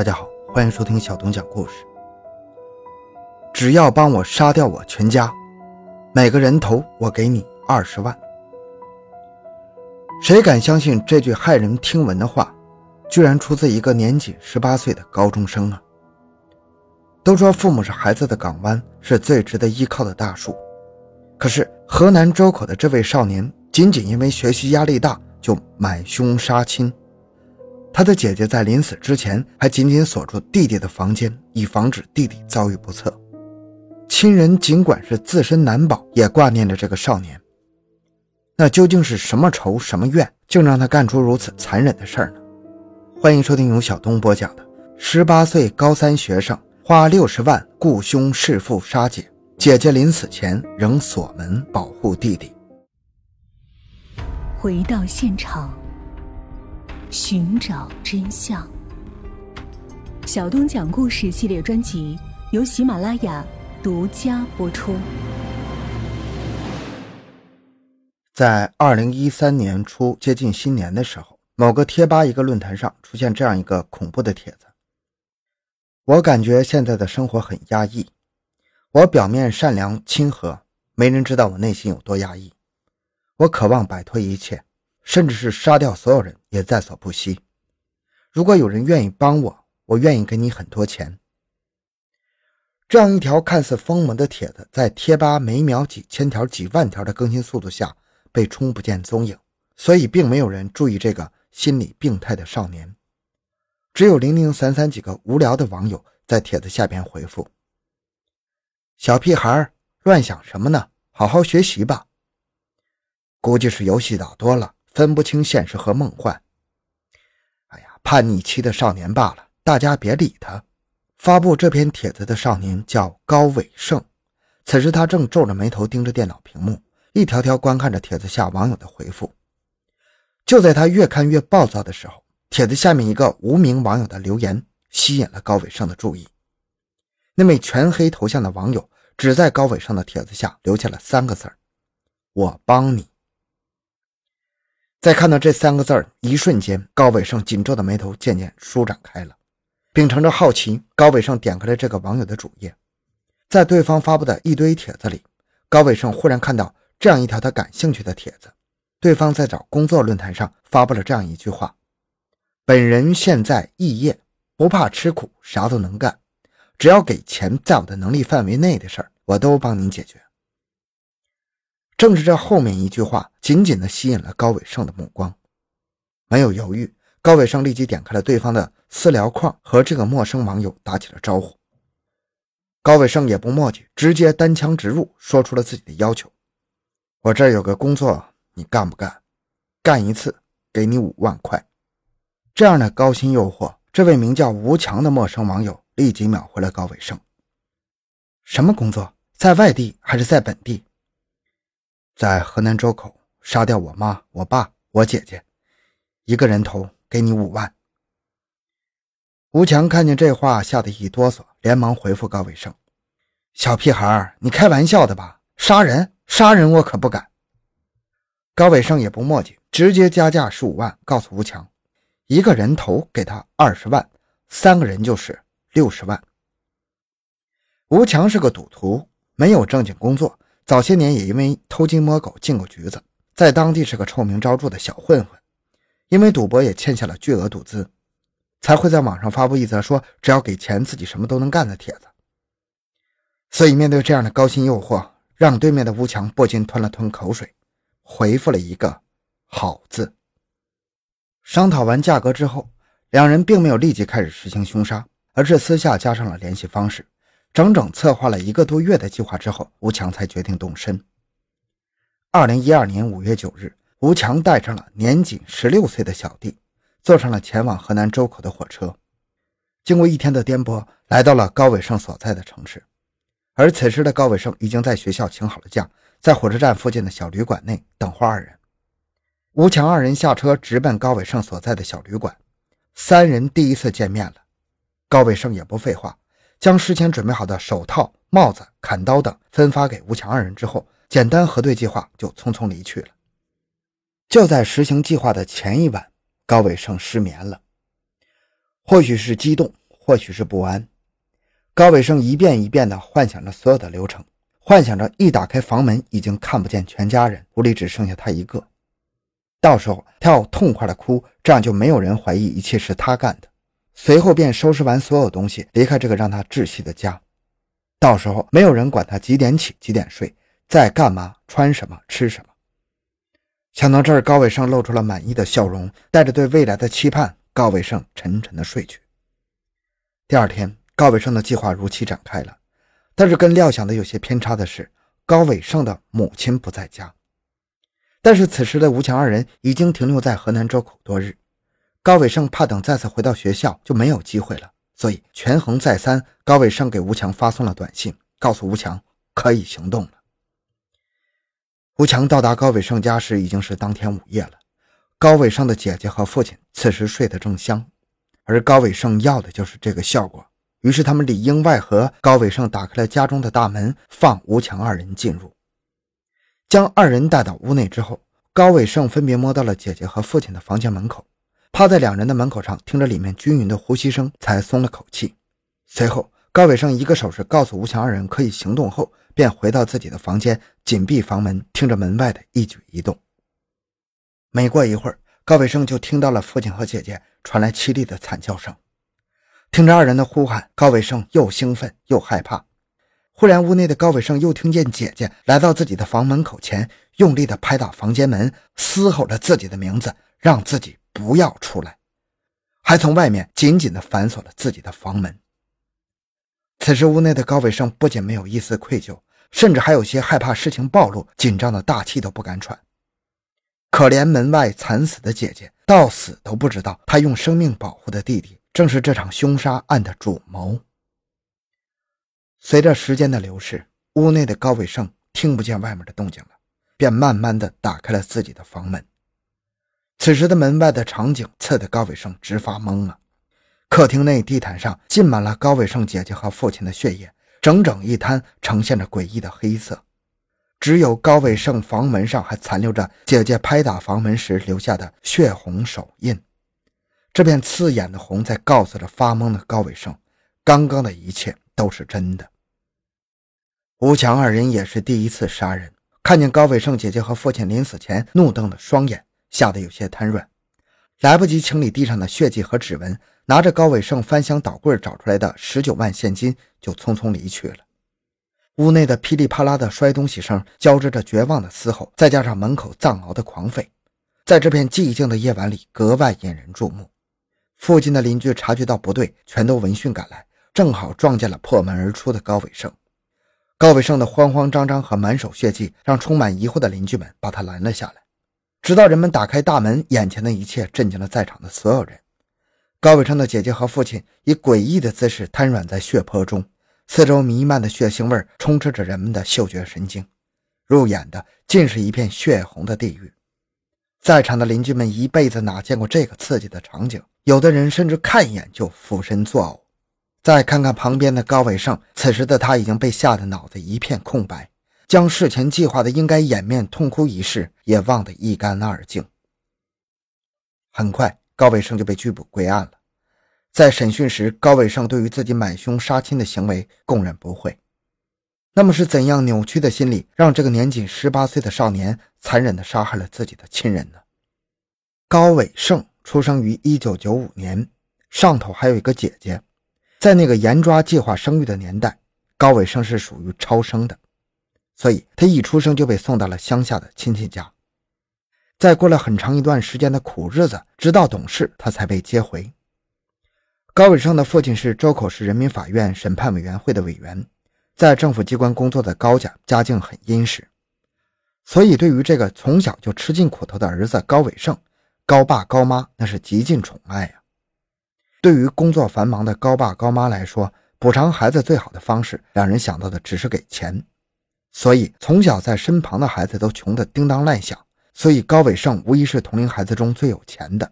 大家好，欢迎收听小东讲故事。只要帮我杀掉我全家，每个人头我给你二十万。谁敢相信这句骇人听闻的话，居然出自一个年仅十八岁的高中生啊？都说父母是孩子的港湾，是最值得依靠的大树。可是河南周口的这位少年，仅仅因为学习压力大，就买凶杀亲。他的姐姐在临死之前还紧紧锁住弟弟的房间，以防止弟弟遭遇不测。亲人尽管是自身难保，也挂念着这个少年。那究竟是什么仇什么怨，竟让他干出如此残忍的事儿呢？欢迎收听由小东播讲的《十八岁高三学生花六十万雇凶弑父杀姐，姐姐临死前仍锁门保护弟弟》。回到现场。寻找真相。小东讲故事系列专辑由喜马拉雅独家播出。在二零一三年初接近新年的时候，某个贴吧一个论坛上出现这样一个恐怖的帖子。我感觉现在的生活很压抑。我表面善良亲和，没人知道我内心有多压抑。我渴望摆脱一切。甚至是杀掉所有人也在所不惜。如果有人愿意帮我，我愿意给你很多钱。这样一条看似疯魔的帖子，在贴吧每秒几千条、几万条的更新速度下被冲不见踪影，所以并没有人注意这个心理病态的少年。只有零零散散几个无聊的网友在帖子下边回复：“小屁孩乱想什么呢？好好学习吧。估计是游戏打多了。”分不清现实和梦幻。哎呀，叛逆期的少年罢了，大家别理他。发布这篇帖子的少年叫高伟胜，此时他正皱着眉头盯着电脑屏幕，一条条观看着帖子下网友的回复。就在他越看越暴躁的时候，帖子下面一个无名网友的留言吸引了高伟胜的注意。那位全黑头像的网友只在高伟胜的帖子下留下了三个字儿：“我帮你。”在看到这三个字儿一瞬间，高伟胜紧皱的眉头渐渐舒展开了。秉承着好奇，高伟胜点开了这个网友的主页，在对方发布的一堆帖子里，高伟胜忽然看到这样一条他感兴趣的帖子。对方在找工作论坛上发布了这样一句话：“本人现在异业，不怕吃苦，啥都能干，只要给钱，在我的能力范围内的事儿，我都帮您解决。”正是这后面一句话，紧紧地吸引了高伟胜的目光。没有犹豫，高伟胜立即点开了对方的私聊框，和这个陌生网友打起了招呼。高伟胜也不墨迹，直接单枪直入，说出了自己的要求：“我这儿有个工作，你干不干？干一次给你五万块。”这样的高薪诱惑，这位名叫吴强的陌生网友立即秒回了高伟胜：“什么工作？在外地还是在本地？”在河南周口杀掉我妈、我爸、我姐姐，一个人头给你五万。吴强看见这话，吓得一哆嗦，连忙回复高伟胜：“小屁孩，你开玩笑的吧？杀人？杀人我可不敢。”高伟胜也不墨迹，直接加价十五万，告诉吴强：“一个人头给他二十万，三个人就是六十万。”吴强是个赌徒，没有正经工作。早些年也因为偷鸡摸狗进过局子，在当地是个臭名昭著的小混混，因为赌博也欠下了巨额赌资，才会在网上发布一则说只要给钱自己什么都能干的帖子。所以面对这样的高薪诱惑，让对面的吴强不禁吞了吞口水，回复了一个“好”字。商讨完价格之后，两人并没有立即开始实行凶杀，而是私下加上了联系方式。整整策划了一个多月的计划之后，吴强才决定动身。二零一二年五月九日，吴强带上了年仅十六岁的小弟，坐上了前往河南周口的火车。经过一天的颠簸，来到了高伟胜所在的城市。而此时的高伟胜已经在学校请好了假，在火车站附近的小旅馆内等候二人。吴强二人下车，直奔高伟胜所在的小旅馆。三人第一次见面了，高伟胜也不废话。将事先准备好的手套、帽子、砍刀等分发给吴强二人之后，简单核对计划，就匆匆离去了。就在实行计划的前一晚，高伟胜失眠了，或许是激动，或许是不安。高伟胜一遍一遍地幻想着所有的流程，幻想着一打开房门，已经看不见全家人，屋里只剩下他一个。到时候他要痛快地哭，这样就没有人怀疑一切是他干的。随后便收拾完所有东西，离开这个让他窒息的家。到时候没有人管他几点起几点睡，在干嘛、穿什么、吃什么。想到这儿，高伟胜露出了满意的笑容，带着对未来的期盼，高伟胜沉沉的睡去。第二天，高伟胜的计划如期展开了，但是跟料想的有些偏差的是，高伟胜的母亲不在家。但是此时的吴强二人已经停留在河南周口多日。高伟胜怕等再次回到学校就没有机会了，所以权衡再三，高伟胜给吴强发送了短信，告诉吴强可以行动了。吴强到达高伟胜家时已经是当天午夜了，高伟胜的姐姐和父亲此时睡得正香，而高伟胜要的就是这个效果，于是他们里应外合，高伟胜打开了家中的大门，放吴强二人进入，将二人带到屋内之后，高伟胜分别摸到了姐姐和父亲的房间门口。趴在两人的门口上，听着里面均匀的呼吸声，才松了口气。随后，高伟胜一个手势告诉吴强二人可以行动后，便回到自己的房间，紧闭房门，听着门外的一举一动。没过一会儿，高伟胜就听到了父亲和姐姐传来凄厉的惨叫声。听着二人的呼喊，高伟胜又兴奋又害怕。忽然，屋内的高伟胜又听见姐姐来到自己的房门口前，用力地拍打房间门，嘶吼着自己的名字，让自己。不要出来，还从外面紧紧地反锁了自己的房门。此时，屋内的高伟胜不仅没有一丝愧疚，甚至还有些害怕事情暴露，紧张的大气都不敢喘。可怜门外惨死的姐姐，到死都不知道，她用生命保护的弟弟，正是这场凶杀案的主谋。随着时间的流逝，屋内的高伟胜听不见外面的动静了，便慢慢的打开了自己的房门。此时的门外的场景，刺得高伟胜直发懵啊！客厅内地毯上浸满了高伟胜姐姐和父亲的血液，整整一滩，呈现着诡异的黑色。只有高伟胜房门上还残留着姐姐拍打房门时留下的血红手印。这片刺眼的红，在告诉着发懵的高伟胜，刚刚的一切都是真的。吴强二人也是第一次杀人，看见高伟胜姐姐和父亲临死前怒瞪的双眼。吓得有些瘫软，来不及清理地上的血迹和指纹，拿着高伟胜翻箱倒柜找出来的十九万现金，就匆匆离去了。屋内的噼里啪啦的摔东西声，交织着绝望的嘶吼，再加上门口藏獒的狂吠，在这片寂静的夜晚里格外引人注目。附近的邻居察觉到不对，全都闻讯赶来，正好撞见了破门而出的高伟胜。高伟胜的慌慌张张和满手血迹，让充满疑惑的邻居们把他拦了下来。直到人们打开大门，眼前的一切震惊了在场的所有人。高伟胜的姐姐和父亲以诡异的姿势瘫软在血泊中，四周弥漫的血腥味充斥着人们的嗅觉神经，入眼的尽是一片血红的地狱。在场的邻居们一辈子哪见过这个刺激的场景，有的人甚至看一眼就俯身作呕。再看看旁边的高伟胜，此时的他已经被吓得脑子一片空白。将事前计划的应该掩面痛哭一事也忘得一干二净。很快，高伟胜就被拘捕归案了。在审讯时，高伟胜对于自己买凶杀亲的行为供认不讳。那么，是怎样扭曲的心理，让这个年仅十八岁的少年残忍地杀害了自己的亲人呢？高伟胜出生于一九九五年，上头还有一个姐姐。在那个严抓计划生育的年代，高伟胜是属于超生的。所以，他一出生就被送到了乡下的亲戚家。在过了很长一段时间的苦日子，直到懂事，他才被接回。高伟胜的父亲是周口市人民法院审判委员会的委员，在政府机关工作的高家，家境很殷实，所以对于这个从小就吃尽苦头的儿子高伟胜，高爸高妈那是极尽宠爱啊。对于工作繁忙的高爸高妈来说，补偿孩子最好的方式，两人想到的只是给钱。所以，从小在身旁的孩子都穷得叮当乱响。所以，高伟胜无疑是同龄孩子中最有钱的。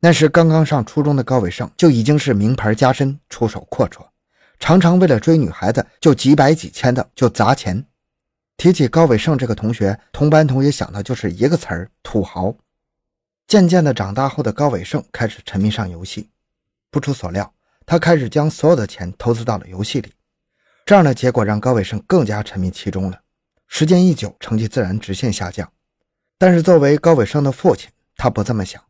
那时刚刚上初中的高伟胜就已经是名牌加身，出手阔绰，常常为了追女孩子就几百几千的就砸钱。提起高伟胜这个同学，同班同学想到就是一个词儿：土豪。渐渐的长大后的高伟胜开始沉迷上游戏，不出所料，他开始将所有的钱投资到了游戏里。这样的结果让高伟胜更加沉迷其中了。时间一久，成绩自然直线下降。但是作为高伟胜的父亲，他不这么想，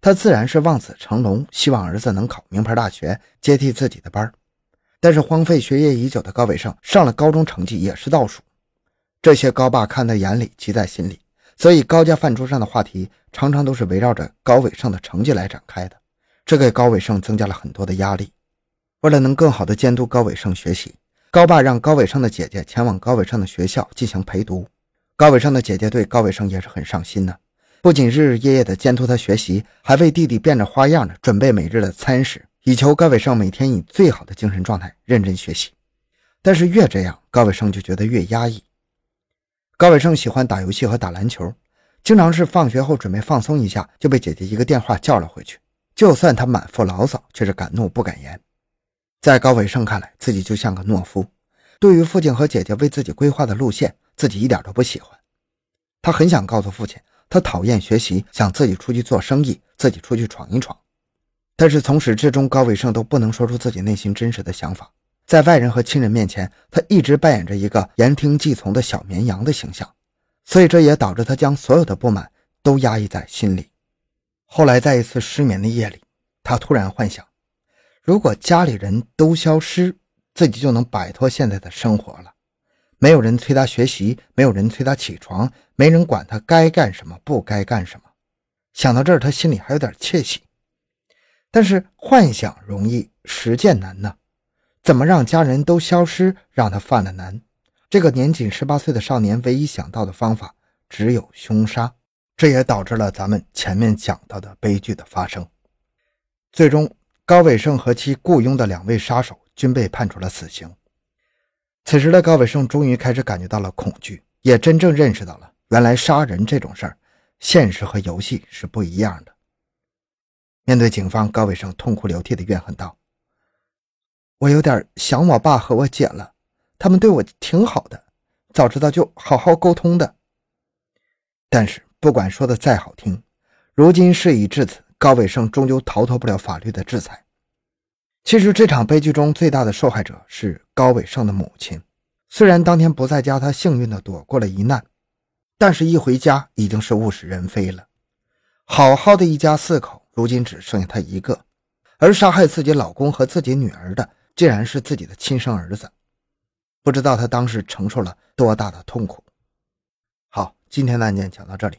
他自然是望子成龙，希望儿子能考名牌大学，接替自己的班但是荒废学业已久的高伟胜上了高中，成绩也是倒数。这些高爸看在眼里，急在心里，所以高家饭桌上的话题常常都是围绕着高伟胜的成绩来展开的，这给高伟胜增加了很多的压力。为了能更好的监督高伟胜学习，高爸让高伟胜的姐姐前往高伟胜的学校进行陪读。高伟胜的姐姐对高伟胜也是很上心的，不仅日日夜夜的监督他学习，还为弟弟变着花样的准备每日的餐食，以求高伟胜每天以最好的精神状态认真学习。但是越这样，高伟胜就觉得越压抑。高伟胜喜欢打游戏和打篮球，经常是放学后准备放松一下，就被姐姐一个电话叫了回去。就算他满腹牢骚，却是敢怒不敢言。在高伟胜看来，自己就像个懦夫，对于父亲和姐姐为自己规划的路线。自己一点都不喜欢，他很想告诉父亲，他讨厌学习，想自己出去做生意，自己出去闯一闯。但是从始至终，高伟胜都不能说出自己内心真实的想法。在外人和亲人面前，他一直扮演着一个言听计从的小绵羊的形象，所以这也导致他将所有的不满都压抑在心里。后来，在一次失眠的夜里，他突然幻想，如果家里人都消失，自己就能摆脱现在的生活了。没有人催他学习，没有人催他起床，没人管他该干什么，不该干什么。想到这儿，他心里还有点窃喜。但是幻想容易，实践难呢。怎么让家人都消失，让他犯了难？这个年仅十八岁的少年唯一想到的方法只有凶杀。这也导致了咱们前面讲到的悲剧的发生。最终，高伟胜和其雇佣的两位杀手均被判处了死刑。此时的高伟胜终于开始感觉到了恐惧，也真正认识到了原来杀人这种事儿，现实和游戏是不一样的。面对警方，高伟胜痛哭流涕的怨恨道：“我有点想我爸和我姐了，他们对我挺好的，早知道就好好沟通的。”但是不管说的再好听，如今事已至此，高伟胜终究逃脱不了法律的制裁。其实这场悲剧中最大的受害者是高伟胜的母亲。虽然当天不在家，她幸运地躲过了一难，但是一回家已经是物是人非了。好好的一家四口，如今只剩下她一个，而杀害自己老公和自己女儿的，竟然是自己的亲生儿子。不知道他当时承受了多大的痛苦。好，今天的案件讲到这里。